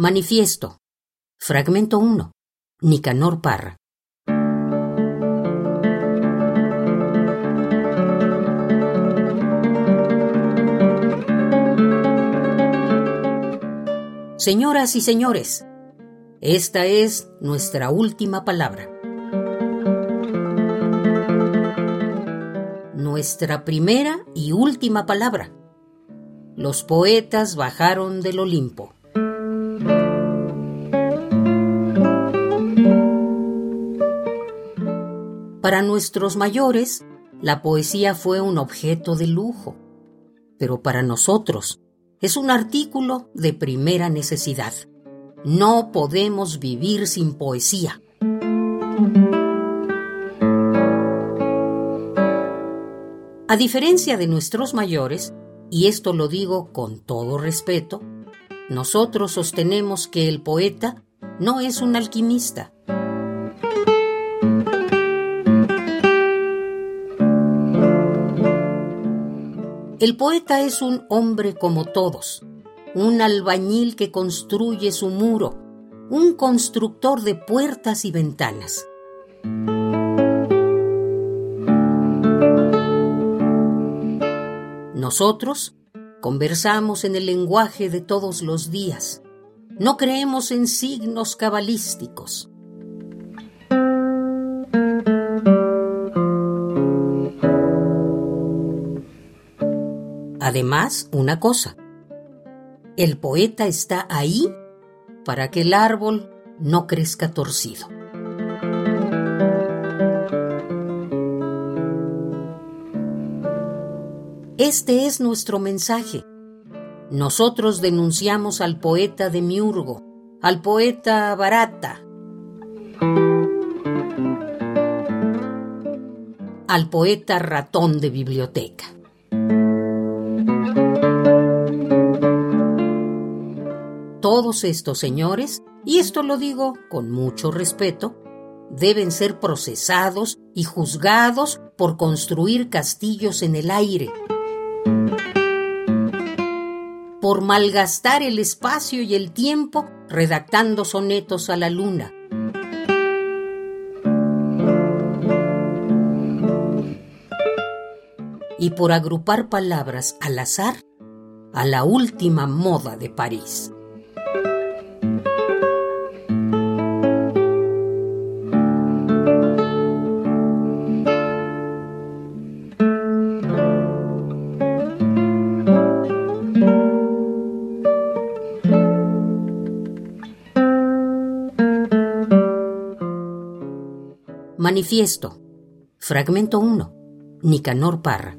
Manifiesto. Fragmento 1. Nicanor Parra. Señoras y señores, esta es nuestra última palabra. Nuestra primera y última palabra. Los poetas bajaron del Olimpo. Para nuestros mayores, la poesía fue un objeto de lujo, pero para nosotros es un artículo de primera necesidad. No podemos vivir sin poesía. A diferencia de nuestros mayores, y esto lo digo con todo respeto, nosotros sostenemos que el poeta no es un alquimista. El poeta es un hombre como todos, un albañil que construye su muro, un constructor de puertas y ventanas. Nosotros conversamos en el lenguaje de todos los días. No creemos en signos cabalísticos. Además, una cosa, el poeta está ahí para que el árbol no crezca torcido. Este es nuestro mensaje. Nosotros denunciamos al poeta de Miurgo, al poeta barata, al poeta ratón de biblioteca. Todos estos señores, y esto lo digo con mucho respeto, deben ser procesados y juzgados por construir castillos en el aire, por malgastar el espacio y el tiempo redactando sonetos a la luna. Y por agrupar palabras al azar a la última moda de París. Manifiesto. Fragmento 1. Nicanor Parra.